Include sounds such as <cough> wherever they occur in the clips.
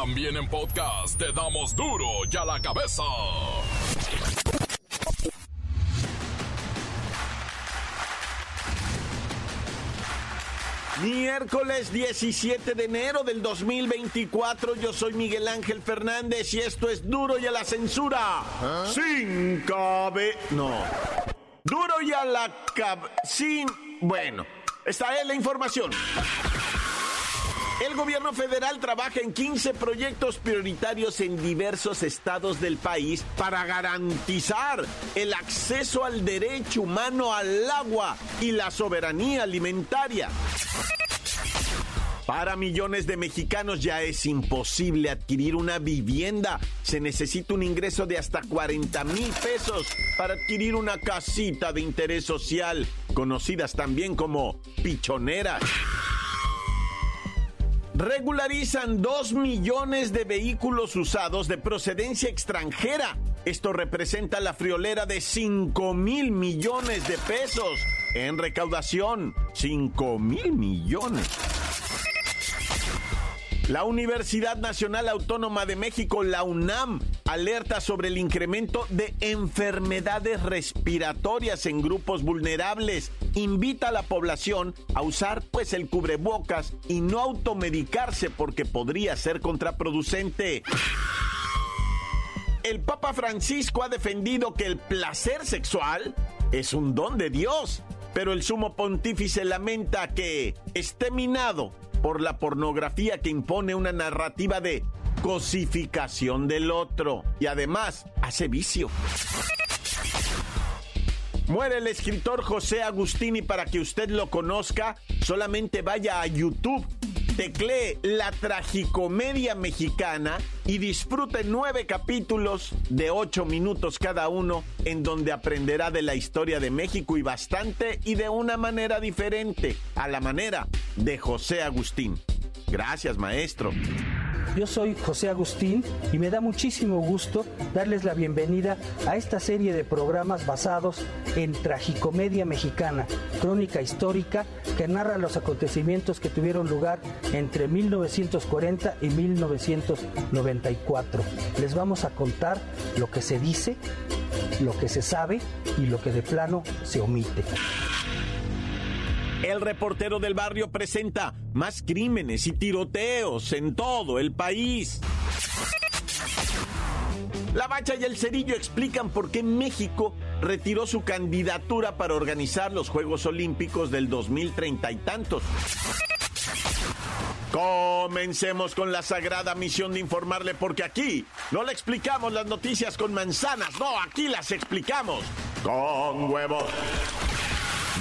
También en podcast te damos duro y a la cabeza. Miércoles 17 de enero del 2024, yo soy Miguel Ángel Fernández y esto es Duro y a la Censura. Sin cabe... No. Duro y a la cab... Sin... Bueno, esta es la información. El gobierno federal trabaja en 15 proyectos prioritarios en diversos estados del país para garantizar el acceso al derecho humano al agua y la soberanía alimentaria. Para millones de mexicanos ya es imposible adquirir una vivienda. Se necesita un ingreso de hasta 40 mil pesos para adquirir una casita de interés social, conocidas también como pichoneras regularizan 2 millones de vehículos usados de procedencia extranjera. Esto representa la friolera de 5 mil millones de pesos en recaudación. 5 mil millones. La Universidad Nacional Autónoma de México, la UNAM, alerta sobre el incremento de enfermedades respiratorias en grupos vulnerables. Invita a la población a usar pues el cubrebocas y no automedicarse porque podría ser contraproducente. El Papa Francisco ha defendido que el placer sexual es un don de Dios, pero el sumo pontífice lamenta que esté minado por la pornografía que impone una narrativa de cosificación del otro y además hace vicio. Muere el escritor José Agustín y para que usted lo conozca, solamente vaya a YouTube, teclee la tragicomedia mexicana y disfrute nueve capítulos de ocho minutos cada uno en donde aprenderá de la historia de México y bastante y de una manera diferente, a la manera de José Agustín. Gracias, maestro. Yo soy José Agustín y me da muchísimo gusto darles la bienvenida a esta serie de programas basados en tragicomedia mexicana, crónica histórica que narra los acontecimientos que tuvieron lugar entre 1940 y 1994. Les vamos a contar lo que se dice, lo que se sabe y lo que de plano se omite. El reportero del barrio presenta más crímenes y tiroteos en todo el país. La Bacha y el Cerillo explican por qué México retiró su candidatura para organizar los Juegos Olímpicos del 2030 y tantos. Comencemos con la sagrada misión de informarle porque aquí no le explicamos las noticias con manzanas, no, aquí las explicamos con huevos.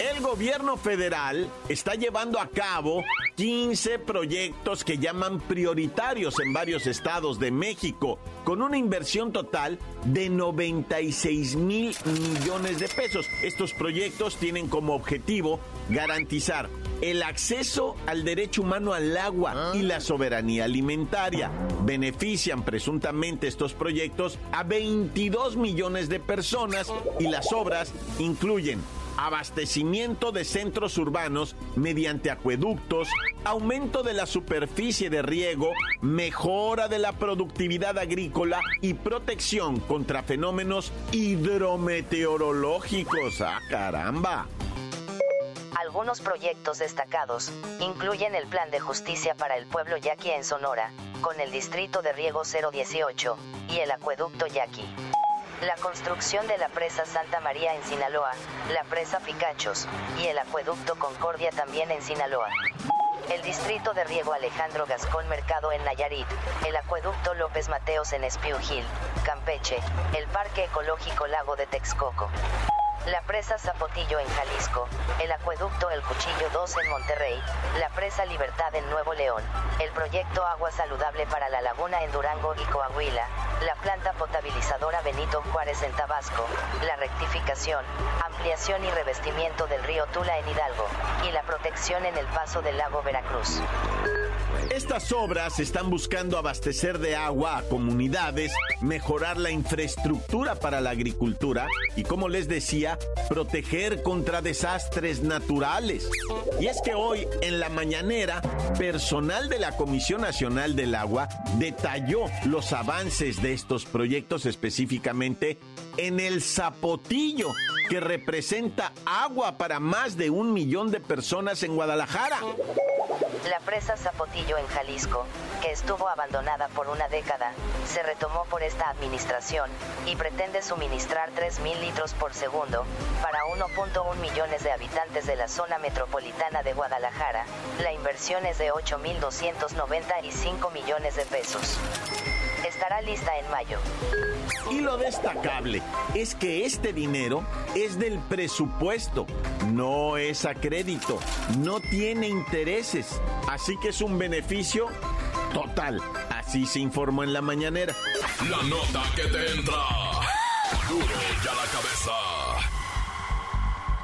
El gobierno federal está llevando a cabo 15 proyectos que llaman prioritarios en varios estados de México, con una inversión total de 96 mil millones de pesos. Estos proyectos tienen como objetivo garantizar el acceso al derecho humano al agua y la soberanía alimentaria. Benefician presuntamente estos proyectos a 22 millones de personas y las obras incluyen abastecimiento de centros urbanos mediante acueductos, aumento de la superficie de riego, mejora de la productividad agrícola y protección contra fenómenos hidrometeorológicos. ¡Ah, caramba! Algunos proyectos destacados incluyen el Plan de Justicia para el Pueblo Yaqui en Sonora, con el Distrito de Riego 018, y el Acueducto Yaqui la construcción de la presa Santa María en Sinaloa, la presa Picachos, y el acueducto Concordia también en Sinaloa. El distrito de riego Alejandro Gascón Mercado en Nayarit, el acueducto López Mateos en Espiu Campeche, el Parque Ecológico Lago de Texcoco. La presa Zapotillo en Jalisco, el acueducto El Cuchillo 2 en Monterrey, la presa Libertad en Nuevo León, el proyecto Agua Saludable para la Laguna en Durango y Coahuila, la planta potabilizadora Benito Juárez en Tabasco, la rectificación, ampliación y revestimiento del río Tula en Hidalgo, y la protección en el paso del lago Veracruz. Estas obras están buscando abastecer de agua a comunidades, mejorar la infraestructura para la agricultura y, como les decía, proteger contra desastres naturales. Y es que hoy, en la mañanera, personal de la Comisión Nacional del Agua detalló los avances de estos proyectos específicamente en el Zapotillo, que representa agua para más de un millón de personas en Guadalajara. La presa Zapotillo en Jalisco, que estuvo abandonada por una década, se retomó por esta administración y pretende suministrar 3.000 litros por segundo para 1.1 millones de habitantes de la zona metropolitana de Guadalajara. La inversión es de 8.295 millones de pesos. Estará lista en mayo. Y lo destacable es que este dinero es del presupuesto, no es a crédito, no tiene intereses, así que es un beneficio total. Así se informó en la mañanera. La nota que te entra. Duro ya la cabeza.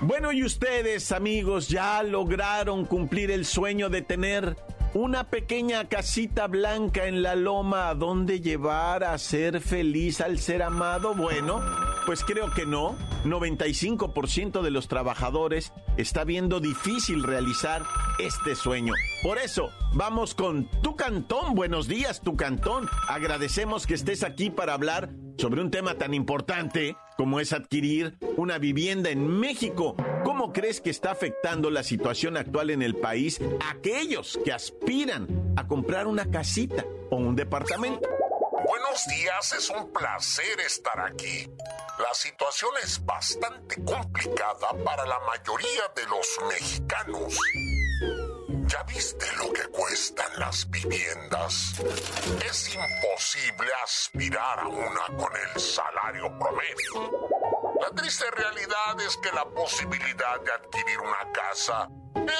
Bueno, y ustedes, amigos, ya lograron cumplir el sueño de tener una pequeña casita blanca en la loma a donde llevar a ser feliz al ser amado? Bueno, pues creo que no. 95% de los trabajadores está viendo difícil realizar este sueño. Por eso, vamos con Tu Cantón. Buenos días, Tu Cantón. Agradecemos que estés aquí para hablar sobre un tema tan importante como es adquirir una vivienda en México. ¿Cómo crees que está afectando la situación actual en el país a aquellos que aspiran a comprar una casita o un departamento? Buenos días, es un placer estar aquí. La situación es bastante complicada para la mayoría de los mexicanos. ¿Ya viste lo que cuestan las viviendas? Es imposible aspirar a una con el salario promedio. La triste realidad es que la posibilidad de adquirir una casa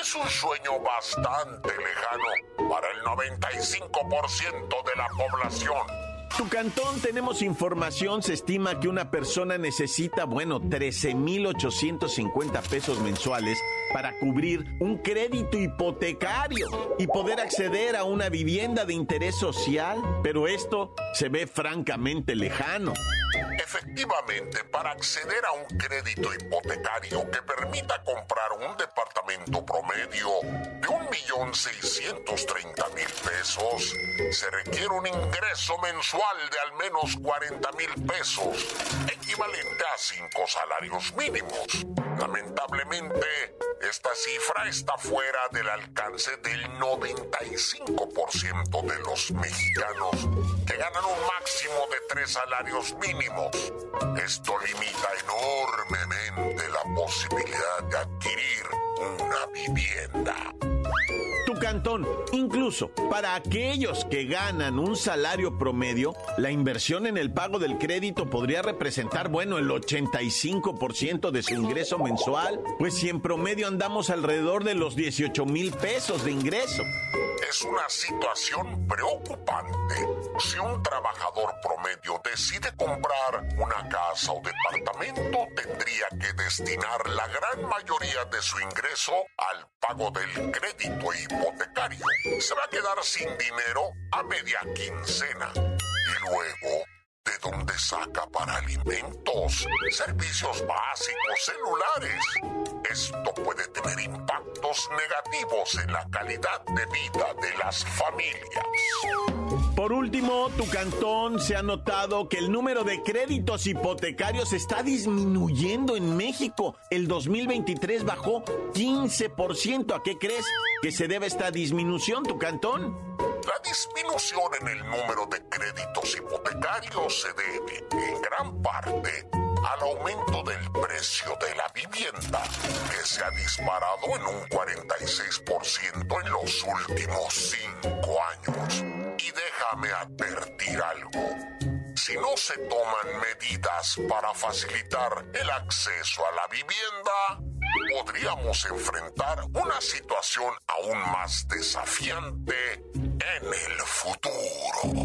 es un sueño bastante lejano para el 95% de la población. Tu cantón tenemos información, se estima que una persona necesita, bueno, 13.850 pesos mensuales para cubrir un crédito hipotecario y poder acceder a una vivienda de interés social, pero esto se ve francamente lejano. Efectivamente, para acceder a un crédito hipotecario que permita comprar un departamento promedio de 1.630.000 pesos, se requiere un ingreso mensual de al menos 40.000 pesos, equivalente a cinco salarios mínimos. Lamentablemente, esta cifra está fuera del alcance del 95% de los mexicanos que ganan un máximo de tres salarios mínimos. Esto limita enormemente la posibilidad de adquirir una vivienda. Tu cantón, incluso para aquellos que ganan un salario promedio, la inversión en el pago del crédito podría representar, bueno, el 85% de su ingreso mensual, pues si en promedio andamos alrededor de los 18 mil pesos de ingreso. Es una situación preocupante. Si un trabajador promedio decide comprar una casa o departamento, tendría que destinar la gran mayoría de su ingreso al pago del crédito hipotecario. Se va a quedar sin dinero a media quincena. Y luego ¿De dónde saca para alimentos, servicios básicos, celulares? Esto puede tener impactos negativos en la calidad de vida de las familias. Por último, tu cantón se ha notado que el número de créditos hipotecarios está disminuyendo en México. El 2023 bajó 15%. ¿A qué crees que se debe esta disminución, tu cantón? La disminución en el número de créditos hipotecarios se debe, en gran parte, al aumento del precio de la vivienda, que se ha disparado en un 46% en los últimos cinco años. Y déjame advertir algo. Si no se toman medidas para facilitar el acceso a la vivienda, podríamos enfrentar una situación aún más desafiante en el futuro.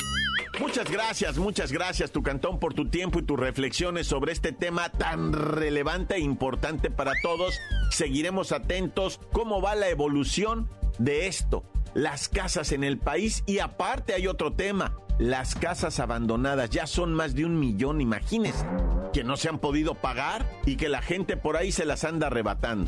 Muchas gracias, muchas gracias, tu cantón, por tu tiempo y tus reflexiones sobre este tema tan relevante e importante para todos. Seguiremos atentos cómo va la evolución de esto, las casas en el país y aparte hay otro tema, las casas abandonadas. Ya son más de un millón, imagínense, que no se han podido pagar y que la gente por ahí se las anda arrebatando.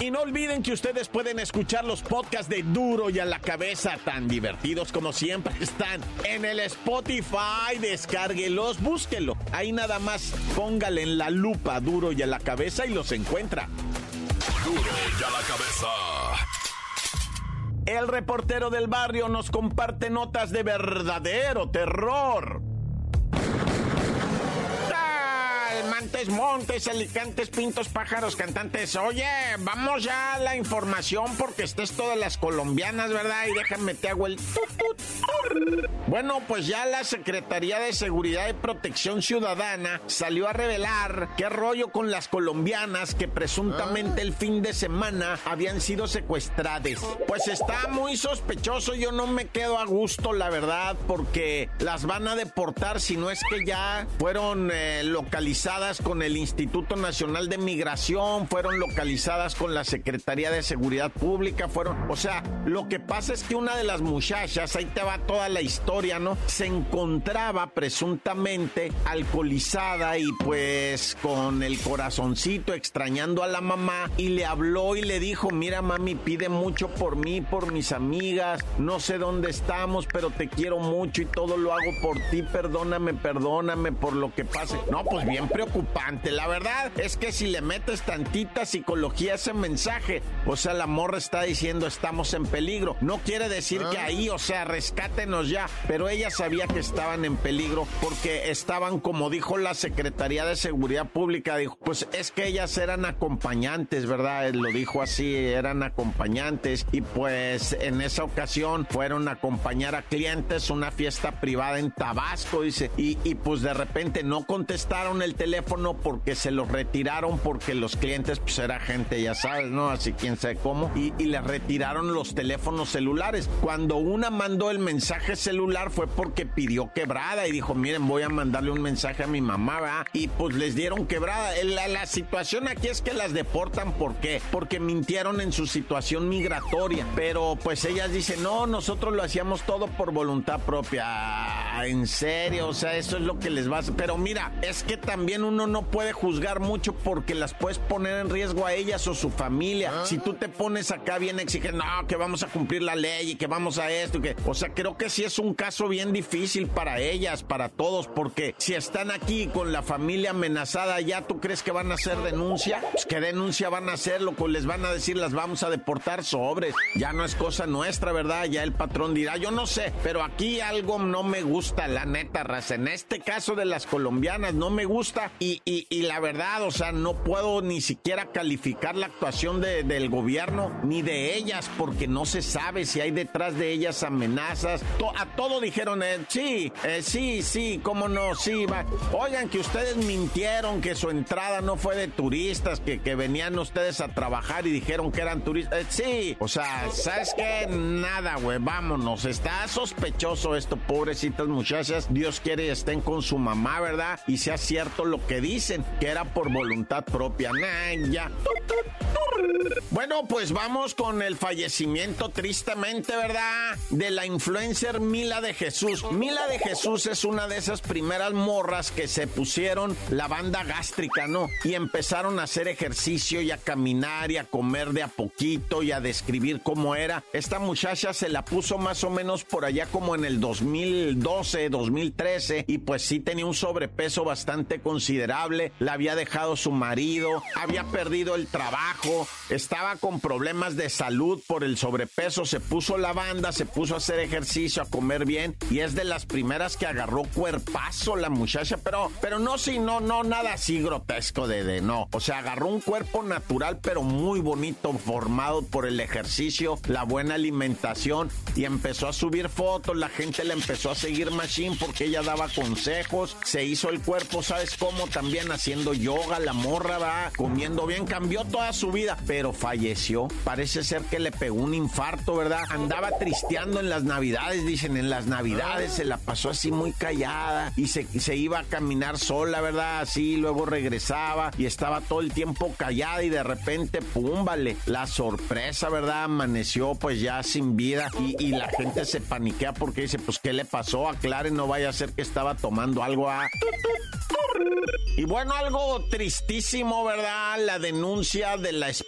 Y no olviden que ustedes pueden escuchar los podcasts de Duro y a la cabeza, tan divertidos como siempre <laughs> están en el Spotify. Descárguelos, búsquelo. Ahí nada más póngale en la lupa Duro y a la cabeza y los encuentra. Duro y a la cabeza. El reportero del barrio nos comparte notas de verdadero terror. Montes, Montes, Alicantes, Pintos, Pájaros, Cantantes. Oye, vamos ya a la información porque este es esto de las colombianas, ¿verdad? Y déjame te hago el tut, Bueno, pues ya la Secretaría de Seguridad y Protección Ciudadana salió a revelar qué rollo con las colombianas que presuntamente el fin de semana habían sido secuestradas. Pues está muy sospechoso, yo no me quedo a gusto, la verdad, porque las van a deportar si no es que ya fueron eh, localizadas con el Instituto Nacional de Migración, fueron localizadas con la Secretaría de Seguridad Pública, fueron, o sea, lo que pasa es que una de las muchachas, ahí te va toda la historia, ¿no? Se encontraba presuntamente alcoholizada y pues con el corazoncito extrañando a la mamá y le habló y le dijo, mira mami, pide mucho por mí, por mis amigas, no sé dónde estamos, pero te quiero mucho y todo lo hago por ti, perdóname, perdóname por lo que pase. No, pues bien preocupado la verdad es que si le metes tantita psicología a ese mensaje, o sea, la morra está diciendo estamos en peligro. No quiere decir que ahí, o sea, rescátenos ya, pero ella sabía que estaban en peligro porque estaban, como dijo la Secretaría de Seguridad Pública, dijo, pues es que ellas eran acompañantes, ¿verdad? Lo dijo así, eran acompañantes y pues en esa ocasión fueron a acompañar a clientes una fiesta privada en Tabasco, dice, y, y pues de repente no contestaron el teléfono porque se los retiraron porque los clientes pues era gente, ya sabes, ¿no? Así quién sabe cómo. Y, les retiraron los teléfonos celulares. Cuando una mandó el mensaje celular fue porque pidió quebrada y dijo, miren, voy a mandarle un mensaje a mi mamá, ¿verdad? Y pues les dieron quebrada. La, la situación aquí es que las deportan, ¿por qué? Porque mintieron en su situación migratoria. Pero pues ellas dicen, no, nosotros lo hacíamos todo por voluntad propia. En serio, o sea, eso es lo que les va a... Pero mira, es que también uno no puede juzgar mucho porque las puedes poner en riesgo a ellas o su familia. Ah. Si tú te pones acá bien exigente, no, que vamos a cumplir la ley y que vamos a esto, que, o sea, creo que sí es un caso bien difícil para ellas, para todos, porque si están aquí con la familia amenazada, ya tú crees que van a hacer denuncia, pues qué denuncia van a hacer, lo que les van a decir, las vamos a deportar sobres. Ya no es cosa nuestra, ¿verdad? Ya el patrón dirá, yo no sé, pero aquí algo no me gusta, la neta, raza. En este caso de las colombianas no me gusta y y, la verdad, o sea, no puedo ni siquiera calificar la actuación del gobierno ni de ellas porque no se sabe si hay detrás de ellas amenazas. a todo dijeron, eh, sí, eh, sí, sí, cómo no, sí, va. Oigan que ustedes mintieron, que su entrada no fue de turistas, que, que venían ustedes a trabajar y dijeron que eran turistas. Eh, sí, o sea, ¿sabes qué? Nada, güey, vámonos. Está sospechoso esto, pobrecitas muchachas. Dios quiere estén con su mamá, ¿verdad? Y sea cierto lo que dicen que era por voluntad propia. ya. Bueno, pues vamos con el fallecimiento, tristemente, ¿verdad? De la influencer Mila de Jesús. Mila de Jesús es una de esas primeras morras que se pusieron la banda gástrica, ¿no? Y empezaron a hacer ejercicio y a caminar y a comer de a poquito y a describir cómo era. Esta muchacha se la puso más o menos por allá como en el 2012, 2013 y pues sí tenía un sobrepeso bastante considerable la había dejado su marido, había perdido el trabajo, estaba con problemas de salud por el sobrepeso, se puso la banda, se puso a hacer ejercicio, a comer bien y es de las primeras que agarró cuerpazo la muchacha, pero, pero no, sí, no, no, nada así grotesco de, de no. O sea, agarró un cuerpo natural, pero muy bonito, formado por el ejercicio, la buena alimentación y empezó a subir fotos, la gente le empezó a seguir machine porque ella daba consejos, se hizo el cuerpo, ¿sabes cómo? También haciendo yoga, la morra va comiendo bien, cambió toda su vida, pero falleció. Parece ser que le pegó un infarto, ¿verdad? Andaba tristeando en las navidades, dicen, en las navidades se la pasó así muy callada y se, se iba a caminar sola, ¿verdad? Así, luego regresaba y estaba todo el tiempo callada y de repente, pum, vale, la sorpresa, ¿verdad? Amaneció pues ya sin vida y, la gente se paniquea porque dice, pues, ¿qué le pasó? Aclare, no vaya a ser que estaba tomando algo a... Y bueno, algo tristísimo, ¿verdad? La denuncia de la esposa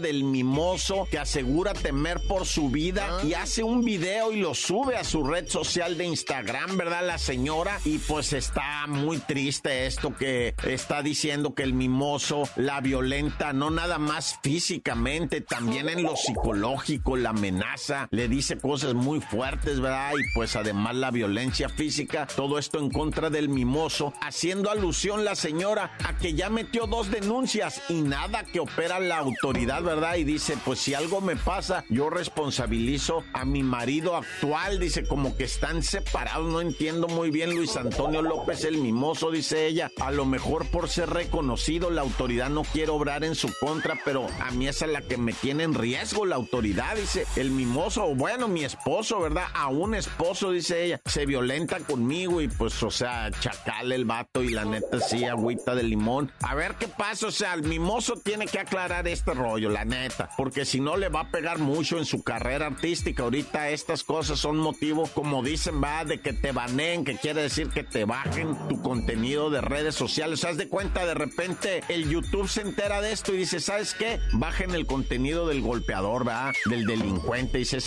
del mimoso que asegura temer por su vida y hace un video y lo sube a su red social de Instagram, ¿verdad? La señora. Y pues está muy triste esto que está diciendo que el mimoso la violenta, no nada más físicamente, también en lo psicológico, la amenaza, le dice cosas muy fuertes, ¿verdad? Y pues además la violencia física, todo esto en contra del mimoso, haciendo alusión la señora a que ya metió dos denuncias y nada que opera la autoridad, ¿verdad? Y dice, pues si algo me pasa, yo responsabilizo a mi marido actual, dice, como que están separados, no entiendo muy bien Luis Antonio López el mimoso, dice ella, a lo mejor por ser reconocido la autoridad no quiere obrar en su contra, pero a mí esa es la que me tiene en riesgo, la autoridad, dice, el mimoso, bueno, mi esposo, ¿verdad? A un esposo, dice ella, se violenta conmigo y pues, o sea, chacal el vato y la neta sí, agüita de limón. A ver qué pasa, o sea, el mimoso tiene que aclarar este rollo, la neta, porque si no le va a pegar mucho en su carrera artística. Ahorita estas cosas son motivo, como dicen, va, de que te baneen, que quiere decir que te bajen tu contenido de redes sociales. Haz de cuenta, de repente el YouTube se entera de esto y dice, ¿sabes qué? Bajen el contenido del golpeador, va, del delincuente. Dice,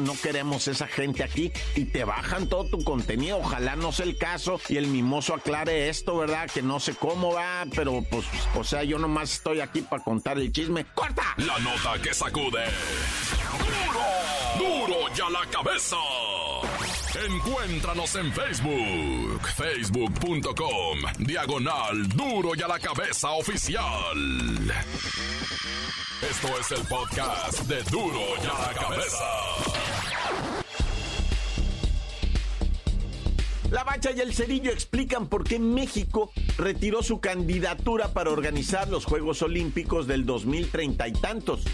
no queremos esa gente aquí y te bajan todo tu contenido. Ojalá no sea el caso y el mimoso aclare esto, ¿verdad? Que no sé cómo va, pero pues, o sea, yo nomás estoy aquí para contar el chisme. ¡Corta! La nota que sacude. ¡Duro! ¡Duro ya la cabeza! Encuéntranos en Facebook, facebook.com, diagonal Duro y a la cabeza oficial. Esto es el podcast de Duro y a la cabeza. La Bacha y el Cerillo explican por qué México retiró su candidatura para organizar los Juegos Olímpicos del 2030 y tantos.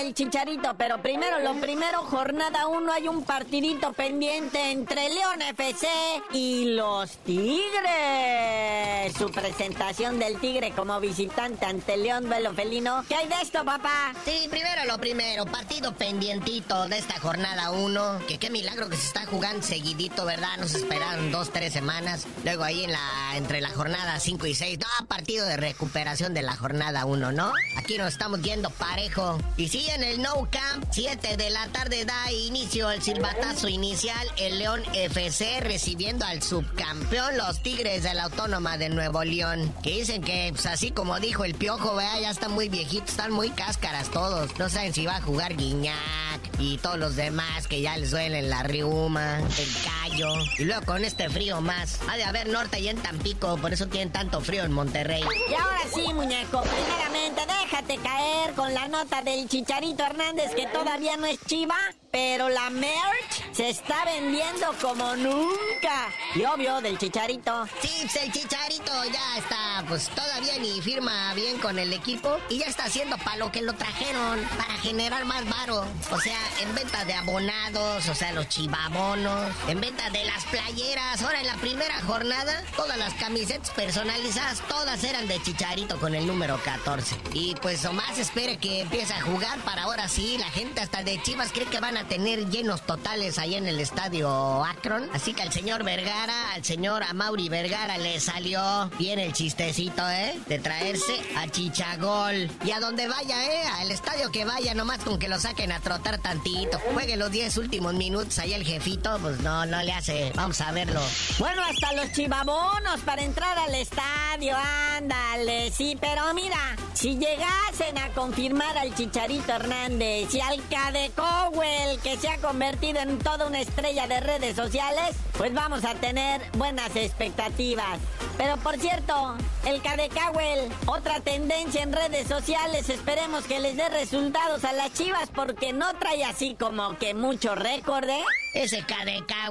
El chicharito, pero primero lo primero, jornada 1, hay un partidito pendiente entre León FC y los Tigres. Su presentación del Tigre como visitante ante León Velo Felino. ¿Qué hay de esto, papá? Sí, primero lo primero, partido pendientito de esta jornada 1. Que qué milagro que se está jugando seguidito, ¿verdad? Nos esperaron dos, tres semanas. Luego ahí en la, entre la jornada 5 y 6, no, partido de recuperación de la jornada 1, ¿no? Aquí nos estamos yendo parejo. Y sí, en el No Camp, 7 de la tarde da inicio el silbatazo inicial. El León FC recibiendo al subcampeón, los Tigres de la Autónoma de Nuevo León. Que dicen que, pues así como dijo el piojo, vea, ya están muy viejitos, están muy cáscaras todos. No saben si va a jugar Guiñac y todos los demás que ya les duelen la riuma, el callo. Y luego con este frío más. Ha de haber norte y en Tampico, por eso tienen tanto frío en Monterrey. Y ahora sí, muñeco, primeramente déjate caer con la nota del Chicharito Hernández que todavía no es chiva, pero la merch se está vendiendo como nunca. Y obvio, del Chicharito. Sí, pues el Chicharito ya está, pues todavía ni firma bien con el equipo y ya está haciendo para lo que lo trajeron, para generar más varo. O sea, en venta de abonados, o sea, los chivabonos, en venta de las playeras. Ahora en la primera jornada, todas las camisetas personalizadas, todas eran de Chicharito con el número 14. Y pues nomás espere que empiece a jugar para ahora sí, la gente hasta de Chivas cree que van a tener llenos totales ahí en el estadio Akron. Así que al señor Vergara, al señor Amauri Vergara le salió bien el chistecito, ¿eh? De traerse a Chichagol. Y a donde vaya, ¿eh? Al estadio que vaya, nomás con que lo saquen a trotar tantito. Juegue los 10 últimos minutos ahí el jefito, pues no, no le hace. Vamos a verlo. Bueno, hasta los chivabonos para entrar al estadio, ándale, sí, pero mira, si llegasen a confirmar al Chicharito Hernández y al Cade Cowell, que se ha convertido en toda una estrella de redes sociales, pues vamos a tener buenas expectativas. Pero por cierto, el Cade Cowell, otra tendencia en redes sociales, esperemos que les dé resultados a las chivas porque no trae así como que mucho récord, ¿eh? Ese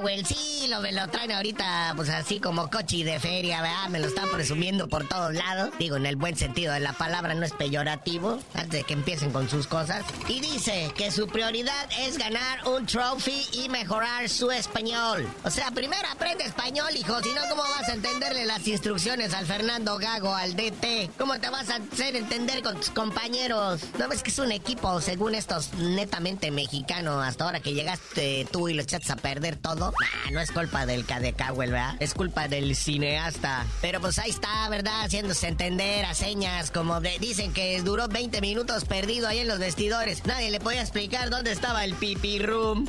güey, sí, lo, me lo traen ahorita, pues así como cochi de feria, ¿verdad? Me lo están presumiendo por todos lados. Digo, en el buen sentido de la palabra, no es peyorativo, antes de que empiecen con sus cosas. Y dice que su prioridad es ganar un trophy y mejorar su español. O sea, primero aprende español, hijo, si no, ¿cómo vas a entenderle las instrucciones al Fernando Gago, al DT? ¿Cómo te vas a hacer entender con tus compañeros? ¿No ves que es un equipo, según estos, netamente mexicano, hasta ahora que llegaste tú y los a perder todo. no es culpa del Cadecawel, ¿verdad? Es culpa del cineasta. Pero pues ahí está, ¿verdad? Haciéndose entender a señas, como dicen que duró 20 minutos perdido ahí en los vestidores. Nadie le podía explicar dónde estaba el pipi room.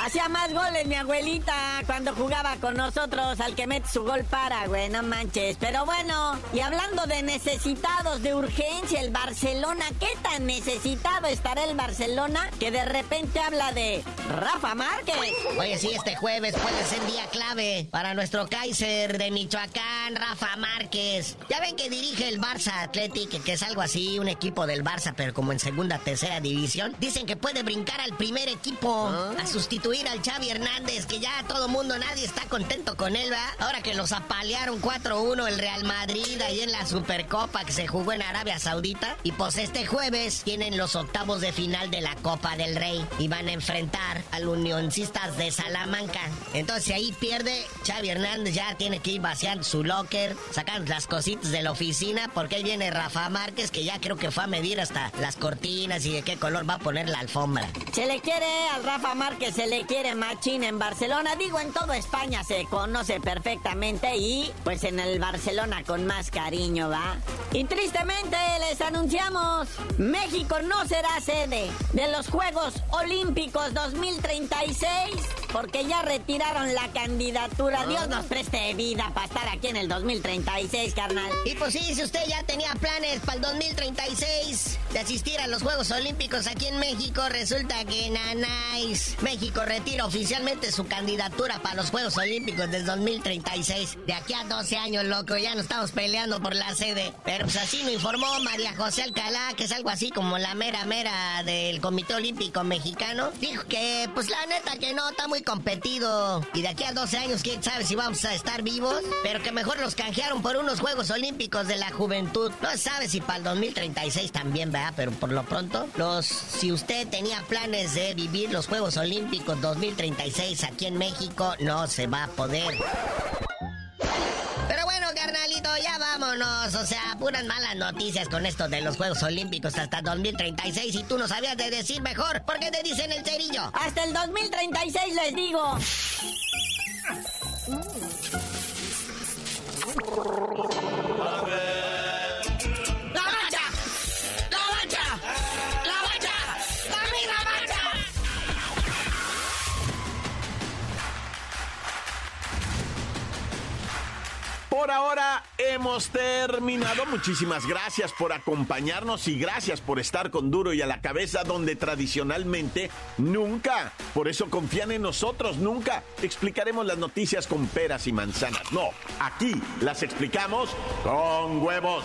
Hacía más goles mi abuelita cuando jugaba con nosotros. Al que mete su gol para, güey, no manches. Pero bueno, y hablando de necesitados, de urgencia, el Barcelona, ¿qué tan necesitado estará el Barcelona que de repente habla de Rafa? Márquez. Oye, sí, este jueves puede ser día clave para nuestro Kaiser de Michoacán, Rafa Márquez. Ya ven que dirige el Barça Athletic, que es algo así, un equipo del Barça, pero como en segunda, tercera división. Dicen que puede brincar al primer equipo ¿Ah? a sustituir al Xavi Hernández, que ya todo mundo, nadie está contento con él, ¿va? Ahora que los apalearon 4-1 el Real Madrid ahí en la Supercopa que se jugó en Arabia Saudita. Y pues este jueves tienen los octavos de final de la Copa del Rey y van a enfrentar al unioncistas de Salamanca. Entonces ahí pierde, Xavi Hernández ya tiene que ir vaciando su locker, sacando las cositas de la oficina, porque ahí viene Rafa Márquez, que ya creo que fue a medir hasta las cortinas y de qué color va a poner la alfombra. Se le quiere al Rafa Márquez, se le quiere machín en Barcelona, digo en toda España se conoce perfectamente y pues en el Barcelona con más cariño, ¿va? Y tristemente les anunciamos, México no será sede de los Juegos Olímpicos 2030 36 porque ya retiraron la candidatura. Ah. Dios nos preste vida para estar aquí en el 2036, carnal. Y pues sí, si usted ya tenía planes para el 2036 de asistir a los Juegos Olímpicos aquí en México, resulta que Nanáis, México retira oficialmente su candidatura para los Juegos Olímpicos del 2036. De aquí a 12 años, loco, ya no estamos peleando por la sede. Pero pues así nos informó María José Alcalá, que es algo así como la mera mera del Comité Olímpico Mexicano. Dijo que pues la neta que no, está muy competido. Y de aquí a 12 años, quién sabe si vamos a estar vivos. Pero que mejor los canjearon por unos Juegos Olímpicos de la Juventud. No se sabe si para el 2036 también, ¿verdad? Pero por lo pronto, los, si usted tenía planes de vivir los Juegos Olímpicos 2036 aquí en México, no se va a poder vámonos. O sea, puras malas noticias con esto de los Juegos Olímpicos hasta 2036 y tú no sabías de decir mejor. ¿Por qué te dicen el cerillo? Hasta el 2036 les digo. Por ahora hemos terminado. Muchísimas gracias por acompañarnos y gracias por estar con Duro y a la cabeza donde tradicionalmente nunca, por eso confían en nosotros, nunca explicaremos las noticias con peras y manzanas. No, aquí las explicamos con huevos.